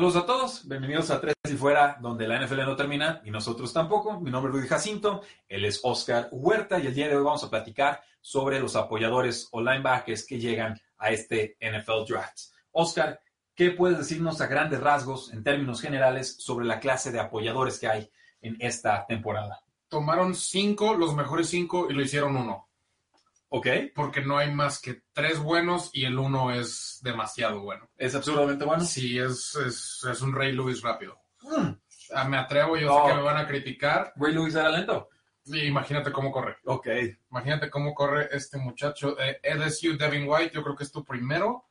Saludos a todos, bienvenidos a Tres y Fuera, donde la NFL no termina y nosotros tampoco. Mi nombre es Rudy Jacinto, él es Oscar Huerta y el día de hoy vamos a platicar sobre los apoyadores o linebackers que llegan a este NFL Draft. Oscar, ¿qué puedes decirnos a grandes rasgos, en términos generales, sobre la clase de apoyadores que hay en esta temporada? Tomaron cinco, los mejores cinco, y lo hicieron uno. ¿Ok? Porque no hay más que tres buenos y el uno es demasiado bueno. ¿Es absurdamente bueno? Sí, es, es, es un Ray Lewis rápido. Ah, me atrevo, yo sé que me van a criticar. Ray Lewis era lento. Y imagínate cómo corre. Ok. Imagínate cómo corre este muchacho. Eh, LSU Devin White, yo creo que es tu primero.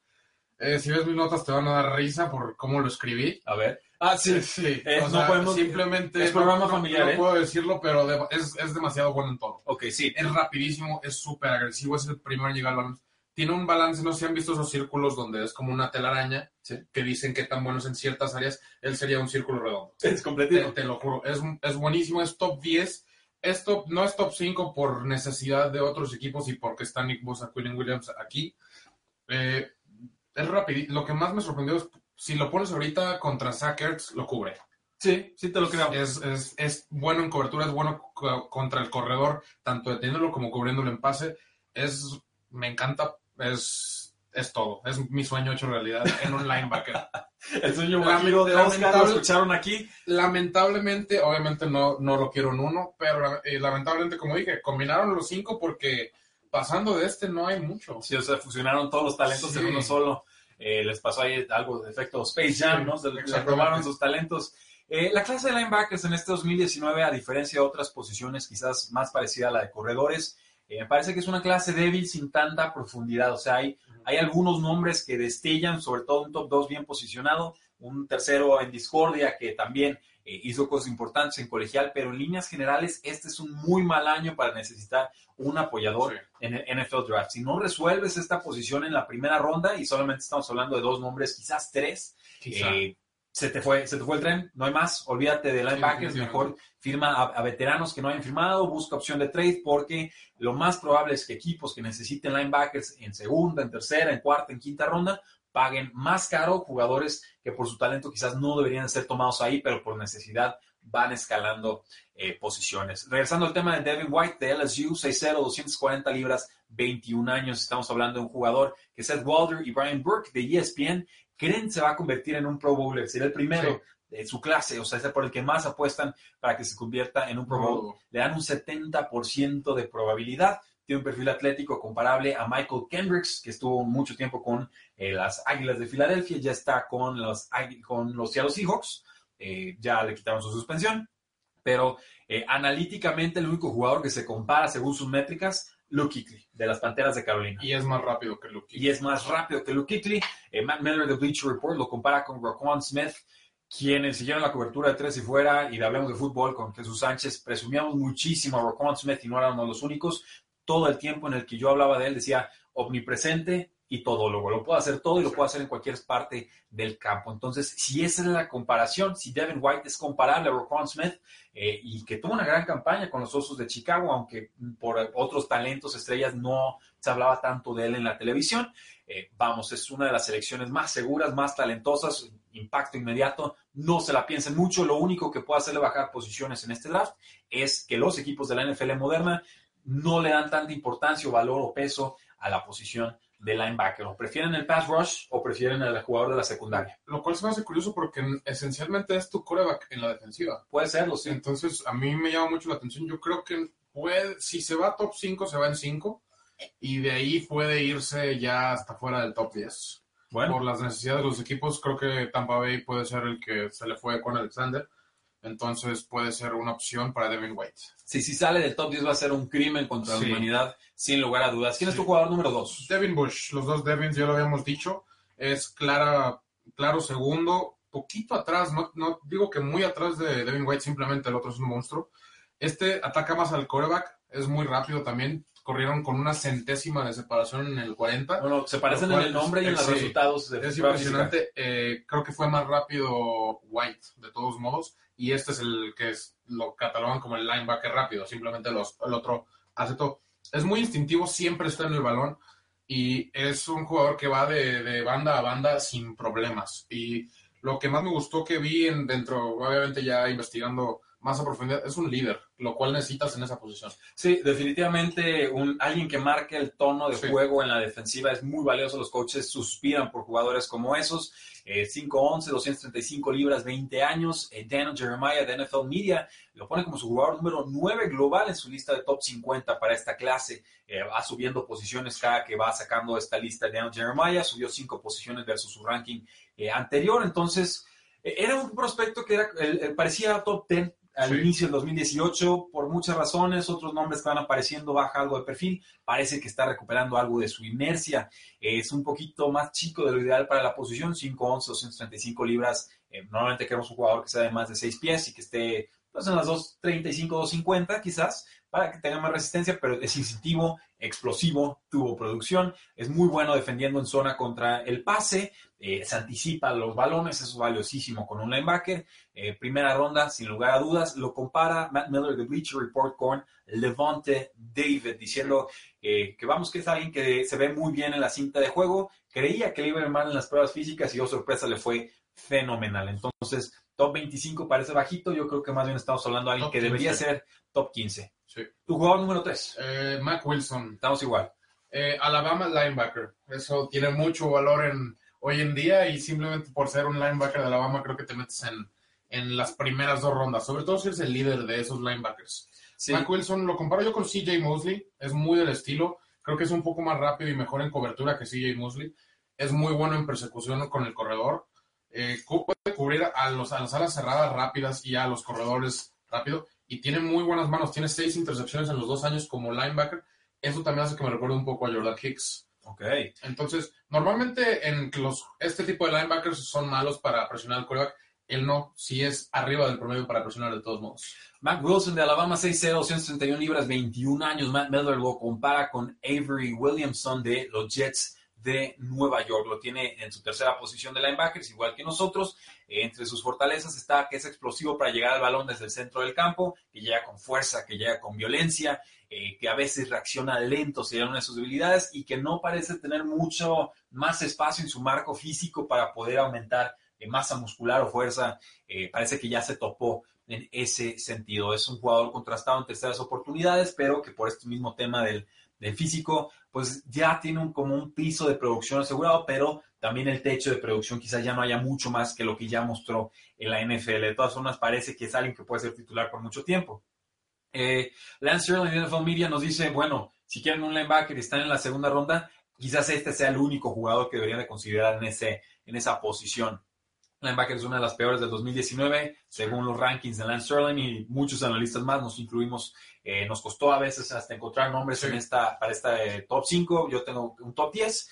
Eh, si ves mis notas te van a dar risa por cómo lo escribí. A ver. Ah, sí. sí. Eh, o no sea, podemos- simplemente es programa no, familiar, no ¿eh? puedo decirlo, pero de- es, es demasiado bueno en todo. Ok, sí. Es rapidísimo, es súper agresivo, es el primero en llegar al balón. Tiene un balance, no sé si han visto esos círculos donde es como una telaraña Sí. que dicen que tan buenos en ciertas áreas. Él sería un círculo redondo. Es Te, completito. te lo juro, es, es buenísimo, es top 10. Es top- no es top 5 por necesidad de otros equipos y porque está Nick Bosa, Quillen Williams aquí. Eh, es rapidito. Lo que más me sorprendió es si lo pones ahorita contra Zach Ertz, lo cubre. Sí, sí te lo creo. Es, es, es bueno en cobertura, es bueno co- contra el corredor, tanto deteniéndolo como cubriéndolo en pase. Es, me encanta, es, es todo. Es mi sueño hecho realidad en un linebacker. El sueño Lament- guajiro de Oscar lo escucharon aquí. Lamentablemente, obviamente no, no lo quiero en uno, pero eh, lamentablemente, como dije, combinaron los cinco porque pasando de este no hay mucho. Sí, o sea, fusionaron todos los talentos Sí. en uno solo. Eh, les pasó ahí algo de efecto Space Jam, ¿no? Se exactamente. probaron sus talentos. Eh, la clase de linebackers en este 2019, a diferencia de otras posiciones quizás más parecida a la de corredores, eh, me parece que es una clase débil sin tanta profundidad. O sea, hay, hay algunos nombres que destellan, sobre todo un top 2 bien posicionado, un tercero en discordia que también eh, hizo cosas importantes en colegial, pero en líneas generales este es un muy mal año para necesitar un apoyador Sí. en el NFL Draft. Si no resuelves esta posición en la primera ronda, y solamente estamos hablando de dos nombres, quizás tres, Quizá. eh, se, te fue, se te fue el tren, no hay más, olvídate de linebackers, mejor firma a, a veteranos que no hayan firmado, busca opción de trade, porque lo más probable es que equipos que necesiten linebackers en segunda, en tercera, en cuarta, en quinta ronda, paguen más caro jugadores que por su talento quizás no deberían ser tomados ahí, pero por necesidad van escalando eh, posiciones. Regresando al tema de Devin White de LSU, 6'0, 240 libras, 21 años. Estamos hablando de un jugador que Seth Walder y Brian Burke de ESPN creen se va a convertir en un Pro Bowler. Sería el primero de su clase, o sea, es por el que más apuestan para que se convierta en un Pro Bowl. Le dan un 70% de probabilidad. Tiene un perfil atlético comparable a Michael Kendricks, que estuvo mucho tiempo con eh, las Águilas de Filadelfia, ya está con los, con los Seattle Seahawks, eh, ya le quitaron su suspensión, pero eh, analíticamente el único jugador que se compara según sus métricas, Luke Kuechly, de las Panteras de Carolina. Y es más rápido que Luke. Y es más rápido que Luke Kuechly. Eh, Matt Miller de Bleacher Report lo compara con Raquan Smith, quienes siguieron la cobertura de tres y fuera y de Hablemos de Fútbol con Jesús Sánchez. Presumíamos muchísimo a Raquan Smith y no éramos los únicos. Todo el tiempo en el que yo hablaba de él decía omnipresente y todólogo. Lo puedo hacer todo y lo puedo hacer en cualquier parte del campo. Entonces, si esa es la comparación, si Devin White es comparable a Raquan Smith eh, y que tuvo una gran campaña con los Osos de Chicago, aunque por otros talentos estrellas no se hablaba tanto de él en la televisión, eh, vamos, es una de las selecciones más seguras, más talentosas, impacto inmediato, no se la piensen mucho, lo único que puede hacerle bajar posiciones en este draft es que los equipos de la NFL moderna no le dan tanta importancia o valor o peso a la posición de linebacker, o prefieren el pass rush o prefieren al jugador de la secundaria. Lo cual se me hace curioso porque esencialmente es tu coreback en la defensiva. Puede serlo, sí. Entonces, a mí me llama mucho la atención. Yo creo que puede, si se va a top 5, se va en 5. Y de ahí puede irse ya hasta fuera del top 10. Bueno, Por las necesidades de los equipos, creo que Tampa Bay puede ser el que se le fue con Alexander. Entonces puede ser una opción para Devin White. Sí, si sale del top 10 va a ser un crimen contra la humanidad, sin lugar a dudas. ¿Quién es tu jugador número 2? Devin Bush, los dos Devins, ya lo habíamos dicho. Es clara, claro segundo, poquito atrás, no, no digo que muy atrás de Devin White, simplemente el otro es un monstruo. Este ataca más al coreback, es muy rápido también. Corrieron con una centésima de separación en el 40. Bueno, se parecen en el nombre y en los resultados. es impresionante. Eh, creo que fue más rápido White, de todos modos. Y este es el que es, lo catalogan como el linebacker rápido. Simplemente los, el otro hace. Es muy instintivo, siempre está en el balón. Y es un jugador que va de, de banda a banda sin problemas. Y lo que más me gustó que vi en, dentro, obviamente ya investigando más a profundidad, es un líder, lo cual necesitas en esa posición. Sí, definitivamente un, alguien que marque el tono de juego en la defensiva es muy valioso. Los coaches suspiran por jugadores como esos. 5'11, eh, 235 libras, 20 años. Eh, Daniel Jeremiah de NFL Media lo pone como su jugador número 9 global en su lista de top 50 para esta clase. Eh, va subiendo posiciones cada que va sacando esta lista. Daniel Jeremiah subió 5 posiciones versus su ranking anterior. Entonces, era un prospecto que era, parecía top 10 al inicio del 2018 por muchas razones, otros nombres que van apareciendo, baja algo de perfil, parece que está recuperando algo de su inercia, es un poquito más chico de lo ideal para la posición, 5'11, 235 libras, eh, normalmente queremos un jugador que sea de más de 6 pies y que esté pues, en las 235, 250 quizás, para que tenga más resistencia, pero es instintivo, explosivo, tuvo producción, es muy bueno defendiendo en zona contra el pase, eh, se anticipa los balones, eso es valiosísimo con un linebacker. Eh, primera ronda, sin lugar a dudas, lo compara Matt Miller de Bleacher Report con Levante David, diciendo que vamos que es alguien que se ve muy bien en la cinta de juego. Creía que le iba a mal en las pruebas físicas y, oh sorpresa, le fue fenomenal. Entonces, top 25 parece bajito, yo creo que más bien estamos hablando de alguien que debería ser top 15. Tu jugador número 3. Mac Wilson. Estamos igual. Alabama linebacker. Eso tiene mucho valor en hoy en día y simplemente por ser un linebacker de Alabama creo que te metes en, en las primeras dos rondas, sobre todo si eres el líder de esos linebackers. Sí. Wilson lo comparo yo con CJ Mosley, es muy del estilo, creo que es un poco más rápido y mejor en cobertura que CJ Mosley, es muy bueno en persecución con el corredor, eh, puede cubrir a, los, a las alas cerradas rápidas y a los corredores rápido y tiene muy buenas manos, tiene seis intercepciones en los dos años como linebacker, eso también hace que me recuerde un poco a Jordan Hicks. Ok. Entonces, normalmente en los, este tipo de linebackers son malos para presionar al quarterback. Él no, si es arriba del promedio para presionar de todos modos. Matt Wilson de Alabama 6'0, 131 libras, 21 años. Matt Miller lo compara con Avery Williamson de los Jets de Nueva York. Lo tiene en su tercera posición de linebackers, igual que nosotros. entre sus fortalezas está que es explosivo para llegar al balón desde el centro del campo, que llega con fuerza, que llega con violencia, eh, que a veces reacciona lento, sería una de sus debilidades, y que no parece tener mucho más espacio en su marco físico para poder aumentar eh, masa muscular o fuerza. Eh, parece que ya se topó en ese sentido. Es un jugador contrastado en terceras oportunidades, pero que por este mismo tema del, del físico, pues ya tiene un, como un piso de producción asegurado, pero también el techo de producción quizás ya no haya mucho más que lo que ya mostró en la NFL. De todas formas, parece que es alguien que puede ser titular por mucho tiempo. Eh, Lance Sterling NFL Media nos dice, bueno, si quieren un linebacker y están en la segunda ronda, quizás este sea el único jugador que deberían de considerar en, ese, en esa posición. Linebacker es una de las peores del 2019, según los rankings de Lance Sterling y muchos analistas más, nos incluimos, eh, nos costó a veces hasta encontrar nombres en esta, para esta eh, top 5, yo tengo un top 10,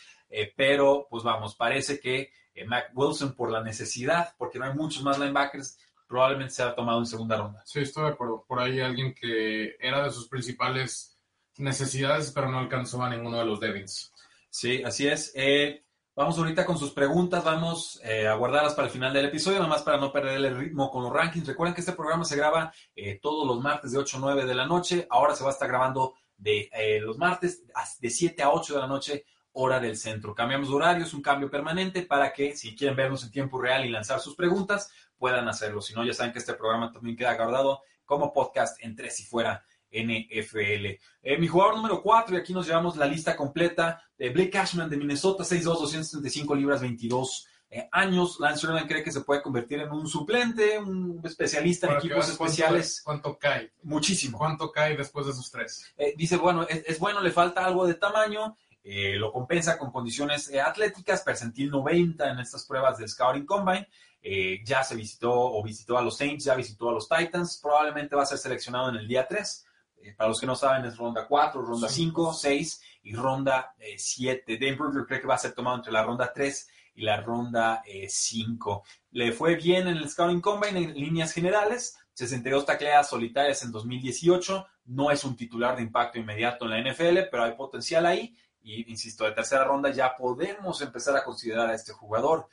pero pues vamos, parece que Mac Wilson por la necesidad, porque no hay muchos más linebackers, probablemente se ha tomado en segunda ronda. Sí, estoy de acuerdo. Por ahí alguien que era de sus principales necesidades, pero no alcanzó a ninguno de los Devins. Sí, así es. Eh, vamos ahorita con sus preguntas, vamos eh, a guardarlas para el final del episodio, nada más para no perder el ritmo con los rankings. Recuerden que este programa se graba eh, todos los martes de 8 a 9 de la noche, ahora se va a estar grabando de los martes de 7 a 8 de la noche hora del centro. Cambiamos de horario, es un cambio permanente para que si quieren vernos en tiempo real y lanzar sus preguntas, puedan hacerlo. Si no, ya saben que este programa también queda guardado como podcast en Tres y Fuera NFL. Eh, mi jugador número 4, y aquí nos llevamos la lista completa, de Blake Cashman de Minnesota, 6'2", 235 libras, 22 eh, años. Lance Sherman cree que se puede convertir en un suplente, un especialista en equipos especiales. ¿Cuánto cae? Muchísimo. ¿Cuánto cae después de esos tres? Eh, dice, bueno, es, bueno, le falta algo de tamaño, lo compensa con condiciones atléticas, percentil 90 en estas pruebas del Scouting Combine, eh, ya se visitó o visitó a los Saints, ya visitó a los Titans, probablemente va a ser seleccionado en el día 3. Eh, para los que no saben, es ronda 4, ronda 5, 6 y ronda 7. Eh, Dane Brugler cree que va a ser tomado entre la ronda 3 y la ronda 5. Le fue bien en el Scouting Combine en líneas generales, 62 tacleadas solitarias en 2018. No es un titular de impacto inmediato en la NFL, pero hay potencial ahí. Y insisto, de tercera ronda ya podemos empezar a considerar a este jugador.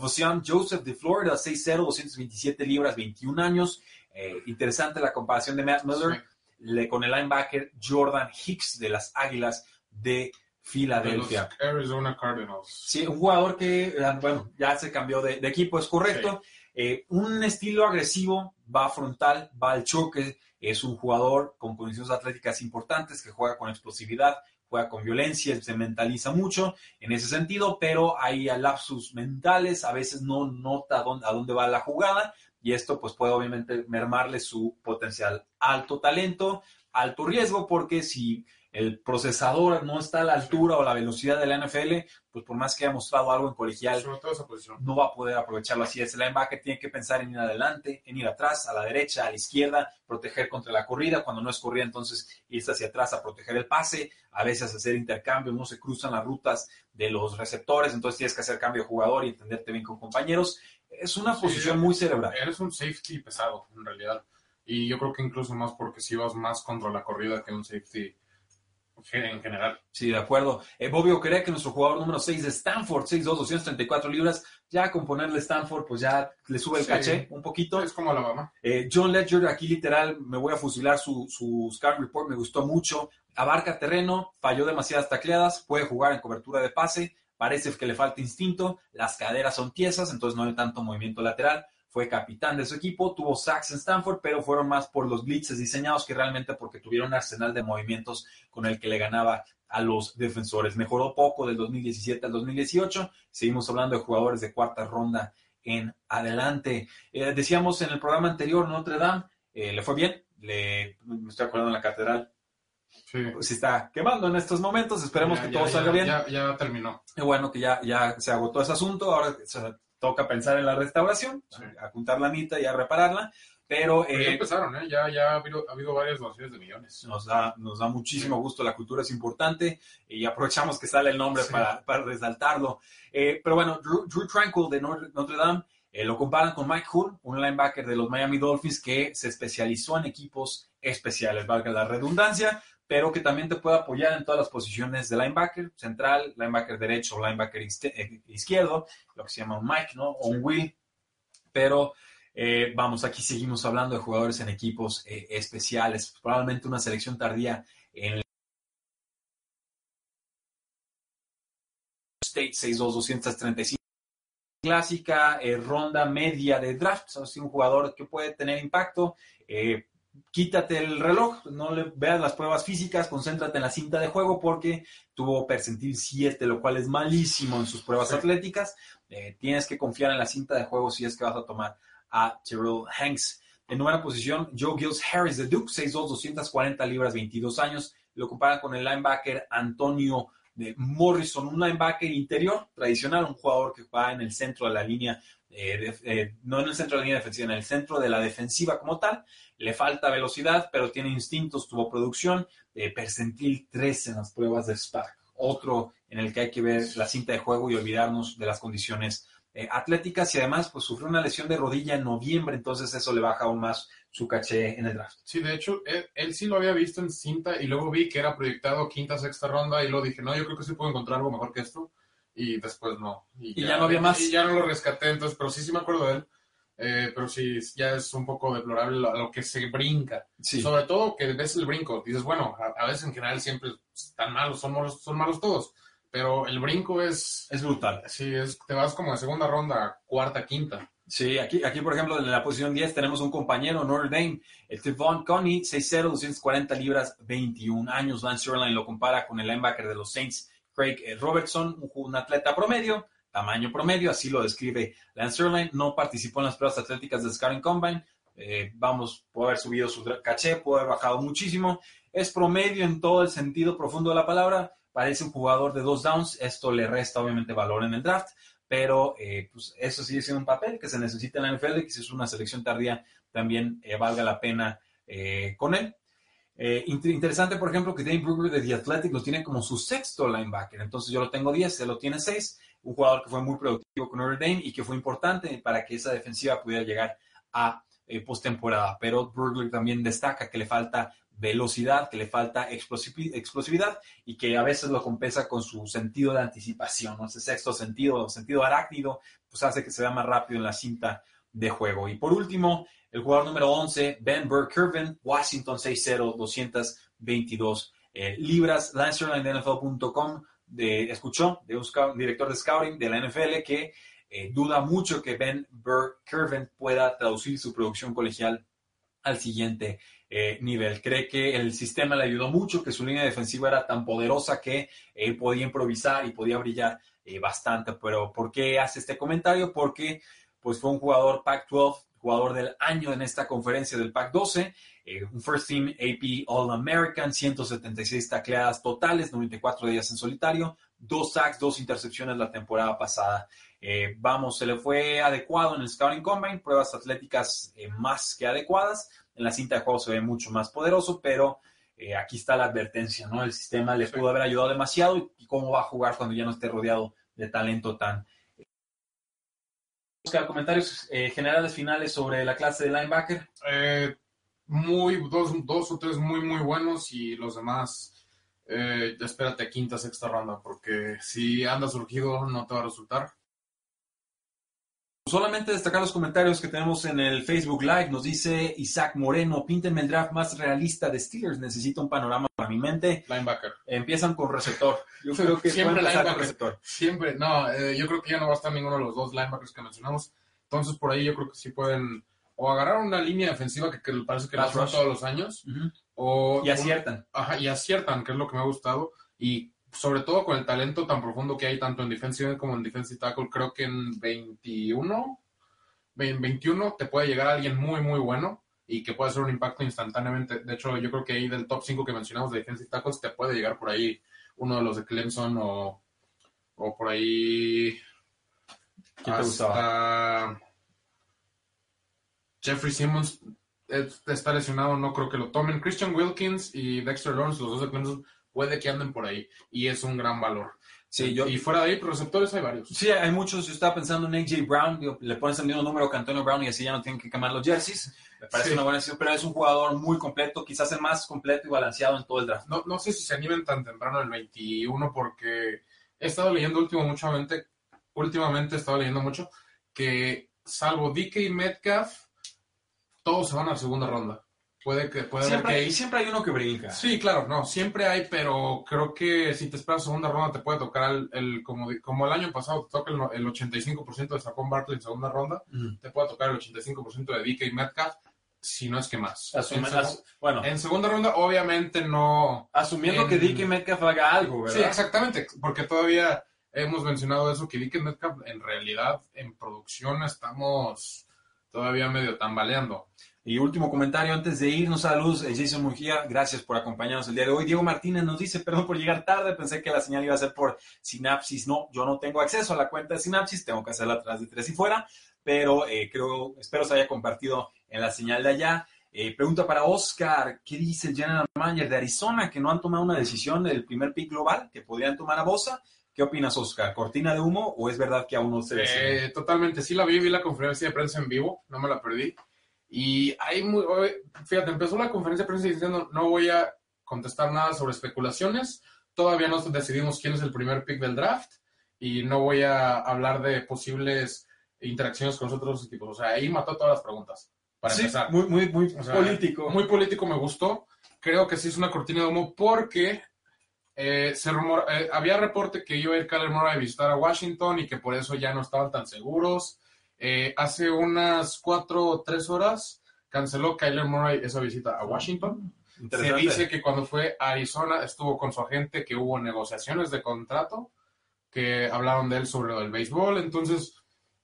Fusión Joseph de Florida, 6'0, 227 libras, 21 años. Eh, interesante la comparación de Matt Miller le, con el linebacker Jordan Hicks de las Águilas de Filadelfia. Arizona Cardinals. Sí, un jugador que, ah, bueno, ya se cambió de, equipo, es correcto. Eh, un estilo agresivo, va frontal, va al choque, es un jugador con condiciones atléticas importantes que juega con explosividad, juega con violencia, se mentaliza mucho en ese sentido, pero hay lapsus mentales, a veces no nota a dónde, a dónde va la jugada y esto pues puede obviamente mermarle su potencial. Alto talento, alto riesgo, porque si el procesador no está a la altura o la velocidad de la NFL, pues por más que haya mostrado algo en colegial, no va a poder aprovecharlo así. Es el linebacker tiene que pensar en ir adelante, en ir atrás, a la derecha, a la izquierda, proteger contra la corrida. Cuando no es corrida, entonces irse hacia atrás a proteger el pase, a veces hacer intercambios, no se cruzan las rutas de los receptores, entonces tienes que hacer cambio de jugador y entenderte bien con compañeros. Es una posición muy cerebral. Eres un safety pesado, en realidad. Y yo creo que incluso más porque si vas más contra la corrida que un safety en general. Sí, de acuerdo. Eh, cree que nuestro jugador número 6 de Stanford, 6'2", 234 libras, ya con ponerle Stanford, pues ya le sube el caché un poquito. Es como Alabama. Eh, John Ledger, aquí literal, me voy a fusilar su, su Scar Report, me gustó mucho. Abarca terreno, falló demasiadas tacleadas, puede jugar en cobertura de pase, parece que le falta instinto, las caderas son tiesas, entonces no hay tanto movimiento lateral fue capitán de su equipo, tuvo sacks en Stanford, pero fueron más por los blitzes diseñados que realmente porque tuvieron un arsenal de movimientos con el que le ganaba a los defensores. Mejoró poco del 2017 al 2018. Seguimos hablando de jugadores de cuarta ronda en adelante. Eh, decíamos en el programa anterior, Notre Dame, eh, le fue bien, le, me estoy acordando en la catedral. Sí. Pues está quemando en estos momentos, esperemos que todo salga bien. Ya, ya terminó. Y bueno, que ya, ya se agotó ese asunto, ahora toca pensar en la restauración, a juntar la mitad y a repararla. Pero, ya eh, empezaron, ¿eh? ya, ya ha, habido, ha habido varias donaciones de millones. Nos da, nos da muchísimo gusto, la cultura es importante y aprovechamos que sale el nombre para, para, resaltarlo. Eh, pero bueno, Drew, Tranquil de Notre, Dame eh, lo comparan con Mike Hull, un linebacker de los Miami Dolphins que se especializó en equipos especiales, valga la redundancia, pero que también te puede apoyar en todas las posiciones de linebacker, central, linebacker derecho linebacker eh, izquierdo, lo que se llama un Mike, ¿no? O un Will. Pero eh, vamos, aquí seguimos hablando de jugadores en equipos eh, especiales, probablemente una selección tardía en el State 62235 clásica ronda media de draft, o sea, un jugador que puede tener impacto, quítate el reloj, no le veas las pruebas físicas, concéntrate en la cinta de juego porque tuvo percentil 7, lo cual es malísimo en sus pruebas atléticas. Eh, tienes que confiar en la cinta de juego si es que vas a tomar a Terrell Hanks. En nueva posición, Joe Gills Harris de Duke, 6'2", 240 libras, 22 años. Lo comparan con el linebacker Antonio de Morrison, un linebacker interior tradicional, un jugador que va en el centro de la línea eh, eh, no en el centro de la línea defensiva, en el centro de la defensiva como tal. Le falta velocidad, pero tiene instintos, tuvo producción. Eh, percentil 3 en las pruebas de Spark. Otro en el que hay que ver la cinta de juego y olvidarnos de las condiciones atléticas. Y además, pues sufrió una lesión de rodilla en noviembre, entonces eso le baja aún más su caché en el draft. Sí, de hecho, él, sí lo había visto en cinta y luego vi que era proyectado quinta, sexta ronda y luego dije, no, yo creo que sí puedo encontrar algo mejor que esto y después no. Y, ya, no había más. Y ya no lo rescaté, entonces, pero sí, sí me acuerdo de él. Eh, pero sí, ya es un poco deplorable lo, que se brinca. Sobre todo que ves el brinco. Dices, bueno, a, veces en general siempre están malos, son malos, son malos todos. Pero el brinco es... Es brutal. Sí, es, te vas como de segunda ronda, cuarta, quinta. Sí, aquí, aquí por ejemplo, en la posición 10 tenemos un compañero, Notre Dame, el Tevon Coney, 6'0", 240 libras, 21 años. Lance Sherline lo compara con el linebacker de los Saints, Craig eh, Robertson, un, atleta promedio, tamaño promedio, así lo describe Lance Erline, no participó en las pruebas atléticas de Scaring Combine, eh, vamos, puede haber subido su caché, puede haber bajado muchísimo, es promedio en todo el sentido profundo de la palabra, parece un jugador de dos downs, esto le resta obviamente valor en el draft, pero eh, pues eso sigue siendo un papel que se necesita en la NFL y que si es una selección tardía también eh, valga la pena eh, con él. interesante, por ejemplo, que Dane Brugler de The Athletic lo tiene como su sexto linebacker, entonces yo lo tengo 10, él lo tiene 6, un jugador que fue muy productivo con Notre Dame y que fue importante para que esa defensiva pudiera llegar a postemporada, pero Brugler también destaca que le falta velocidad, que le falta explosividad y que a veces lo compensa con su sentido de anticipación, ese sexto sentido, sentido arácnido, pues hace que se vea más rápido en la cinta de juego. Y por último, el jugador número 11, Ben Burke-Kirven, Washington 6-0, 222 eh, libras, Lancerline de NFL.com, escuchó de un, director de scouting de la NFL que eh, duda mucho que Ben Burke-Kirven pueda traducir su producción colegial al siguiente eh, nivel. Cree que el sistema le ayudó mucho, que su línea defensiva era tan poderosa que él podía improvisar y podía brillar eh, bastante. Pero ¿por qué hace este comentario? Porque pues fue un jugador Pac-12, jugador del año en esta conferencia del Pac-12, eh, un First Team AP All-American, 176 tacleadas totales, 94 días en solitario, dos sacks, dos intercepciones la temporada pasada. vamos, se le fue adecuado en el Scouting Combine, pruebas atléticas más que adecuadas, en la cinta de juego se ve mucho más poderoso, pero eh, aquí está la advertencia, ¿no? El sistema le pudo haber ayudado demasiado y, cómo va a jugar cuando ya no esté rodeado de talento tan... Buscar comentarios eh, generales finales sobre la clase de linebacker. Eh, muy, dos, dos o tres muy, muy buenos y los demás, espérate quinta, sexta ronda, porque si anda surgido no te va a resultar. Solamente destacar los comentarios que tenemos en el Facebook Live. Nos dice Isaac Moreno, píntenme el draft más realista de Steelers. Necesito un panorama para mi mente. Linebacker. Empiezan con receptor. Yo creo que siempre linebacker. Receptor. Siempre, no, eh, yo creo que ya no va a estar ninguno de los dos linebackers que mencionamos. Entonces por ahí yo creo que sí pueden o agarrar una línea defensiva que, parece que la todos los años. o, y aciertan. ajá, y aciertan, que es lo que me ha gustado. Y sobre todo con el talento tan profundo que hay tanto en defensive como en defensive tackle, creo que en 21, en 21 te puede llegar alguien muy, muy bueno y que puede hacer un impacto instantáneamente. De hecho, yo creo que ahí del top 5 que mencionamos de defensive tackles te puede llegar por ahí uno de los de Clemson o, o por ahí... ¿Quién te gustaba? Jeffrey Simmons está lesionado, no creo que lo tomen. Christian Wilkins y Dexter Lawrence, los dos de Clemson, puede que anden por ahí y es un gran valor. Sí, yo, y fuera de ahí, receptores hay varios. Sí, hay muchos. Yo estaba pensando en AJ Brown, le pones el mismo número que Antonio Brown y así ya no tienen que quemar los jerseys. Me parece una buena decisión, pero es un jugador muy completo, quizás el más completo y balanceado en todo el draft. No, no sé si se animen tan temprano el 21 porque he estado leyendo últimamente, últimamente he estado leyendo mucho que salvo DK y Metcalf, todos se van a la segunda ronda. Puede que puede siempre, hay, siempre hay uno que brinca. Sí, claro, no, siempre hay, pero creo que si te esperas segunda ronda te puede tocar el, como, como el año pasado te toca el, 85% de Saquon Barkley en segunda ronda, te puede tocar el 85% de DK Metcalf, si no es que más. en, bueno, en segunda ronda obviamente no... Asumiendo que DK Metcalf haga algo, ¿verdad? Sí, exactamente, porque todavía hemos mencionado eso, que DK Metcalf en realidad en producción estamos todavía medio tambaleando. Y último comentario antes de irnos a la luz, eh, Jason Mujía, gracias por acompañarnos el día de hoy. Diego Martínez nos dice, perdón por llegar tarde, pensé que la señal iba a ser por Sinapsis. No, yo no tengo acceso a la cuenta de Sinapsis, tengo que hacerla atrás de tres y fuera, pero eh, creo, espero se haya compartido en la señal de allá. Eh, pregunta para Oscar, ¿qué dice el general manager de Arizona que no han tomado una decisión del primer pick global que podrían tomar a Bosa? ¿Qué opinas, Oscar? ¿Cortina de humo o es verdad que aún no se ve? totalmente, sí la vi, vi la conferencia de prensa en vivo, no me la perdí. Y hay muy, fíjate, empezó la conferencia de prensa diciendo no voy a contestar nada sobre especulaciones, todavía no decidimos quién es el primer pick del draft y no voy a hablar de posibles interacciones con otros equipos. O sea, ahí mató todas las preguntas. Para sí, empezar. Muy, muy, muy político. Muy político me gustó. Creo que sí es una cortina de humo porque eh, se rumor, eh, había reporte que iba a ir Kyler Murray a visitar a Washington y que por eso ya no estaban tan seguros. Eh, hace unas cuatro o tres horas canceló Kyler Murray esa visita a Washington. Se dice que cuando fue a Arizona estuvo con su agente, que hubo negociaciones de contrato, que hablaron de él sobre el béisbol. Entonces,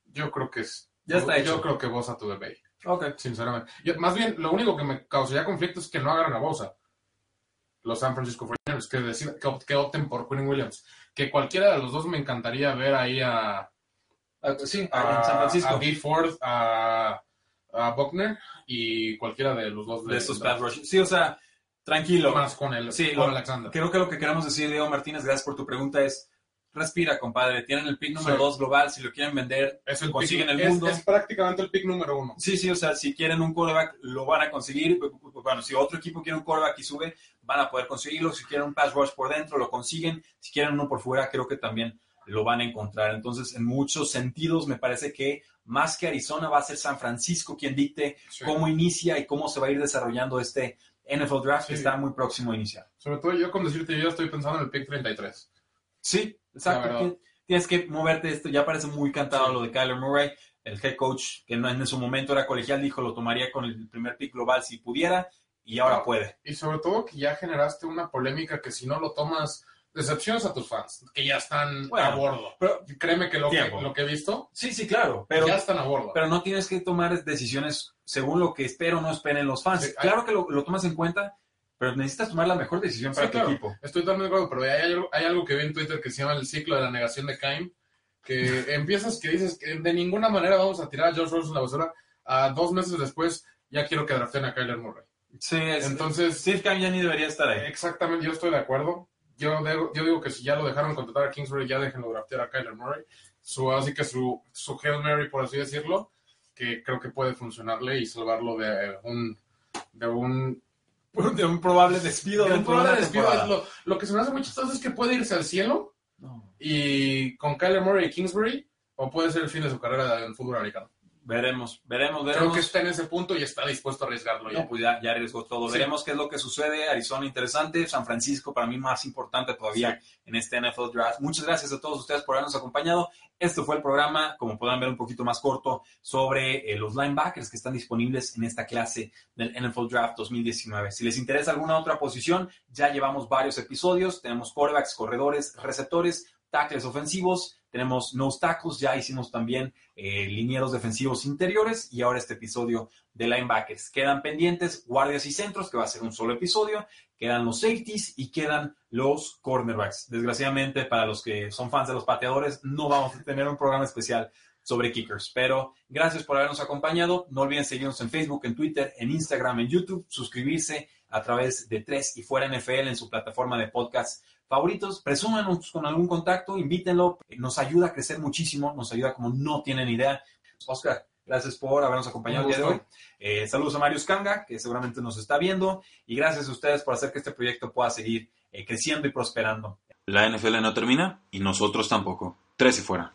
yo creo que es. Ya está Yo creo que Bosa to the Bay. Ok. Sinceramente. más bien, lo único que me causaría conflicto es que no agarren a Bosa. Los San Francisco 49ers, que, que, opten por Quinn Williams. Que cualquiera de los dos me encantaría ver ahí a Ah, sí, a, en San Francisco. a Gifford, a, a Buckner y cualquiera de los dos de estos pass rush. Sí, o sea, tranquilo. Más con el Sí, con lo- Alexander. Creo que lo que queremos decir, Diego Martínez, gracias por tu pregunta, es respira, compadre. Tienen el pick número Sí. 2 global, si lo quieren vender, Es el consiguen pick- el es- mundo. Es, prácticamente el pick número uno. Sí, sí, o sea, si quieren un quarterback, lo van a conseguir. Bueno, si otro equipo quiere un quarterback y sube, van a poder conseguirlo. Si quieren un pass rush por dentro, lo consiguen. Si quieren uno por fuera, creo que también lo van a encontrar. Entonces, en muchos sentidos, me parece que más que Arizona va a ser San Francisco quien dicte Sí. cómo inicia y cómo se va a ir desarrollando este NFL Draft que está muy próximo a iniciar. Sobre todo yo con decirte, yo ya estoy pensando en el pick 33. Sí, exacto. Tienes que moverte esto. Ya parece muy cantado Sí. lo de Kyler Murray. El head coach, que no en su momento era colegial, dijo lo tomaría con el primer pick global si pudiera y ahora No. puede. Y sobre todo que ya generaste una polémica que si no lo tomas, decepciones a tus fans, que ya están Bueno, a bordo. Pero, Créeme que lo, que lo que he visto, sí, sí, claro. Pero, ya están a bordo. pero no tienes que tomar decisiones según lo que espero o no esperen los fans. Sí, hay- claro que lo, lo tomas en cuenta, pero necesitas tomar la mejor decisión Sí, para claro. tu equipo. Estoy totalmente de acuerdo, pero hay algo, hay algo que vi en Twitter que se llama el ciclo de la negación de Kaim, que empiezas que dices que de ninguna manera vamos a tirar a George Rosen la basura, a dos meses después ya quiero que draften a Kyler Murray. Sí, es- Entonces, Steve Keim ya ni debería estar ahí. exactamente, yo estoy de acuerdo. Yo, digo- yo digo que si ya lo dejaron contratar a Kingsbury, ya déjenlo draftear a Kyler Murray. Su, así que su, su Hail Mary, por así decirlo, que creo que puede funcionarle y salvarlo de un... De un De un probable despido de un probable despido. Lo, lo que se me hace muy chistoso es que puede irse al cielo No. y con Kyler Murray y Kingsbury, o puede ser el fin de su carrera en fútbol americano. Veremos, veremos, veremos. Creo que está en ese punto y está dispuesto a arriesgarlo ya. No, pues ya, ya arriesgó todo. Sí. Veremos qué es lo que sucede. Arizona interesante, San Francisco para mí más importante todavía en este NFL Draft. Muchas gracias a todos ustedes por habernos acompañado. Este fue el programa, como podrán ver, un poquito más corto sobre eh, los linebackers que están disponibles en esta clase del NFL Draft 2019. Si les interesa alguna otra posición, ya llevamos varios episodios. Tenemos quarterbacks, corredores, receptores, tackles ofensivos. Tenemos nose tackles, ya hicimos también eh, linieros defensivos interiores y ahora este episodio de linebackers. Quedan pendientes guardias y centros, que va a ser un solo episodio. Quedan los safeties y quedan los cornerbacks. Desgraciadamente, para los que son fans de los pateadores, no vamos a tener un programa especial sobre kickers. Pero gracias por habernos acompañado. No olviden seguirnos en Facebook, en Twitter, en Instagram, en YouTube, suscribirse a través de 3 y fuera NFL en su plataforma de podcast favoritos. Presúmanos con algún contacto, invítenlo. Nos ayuda a crecer muchísimo, nos ayuda como no tienen idea. Oscar, gracias por habernos acompañado el día de hoy. Eh, saludos a Marius Kanga, que seguramente nos está viendo. Y gracias a ustedes por hacer que este proyecto pueda seguir eh, creciendo y prosperando. La NFL no termina y nosotros tampoco. Tres y fuera.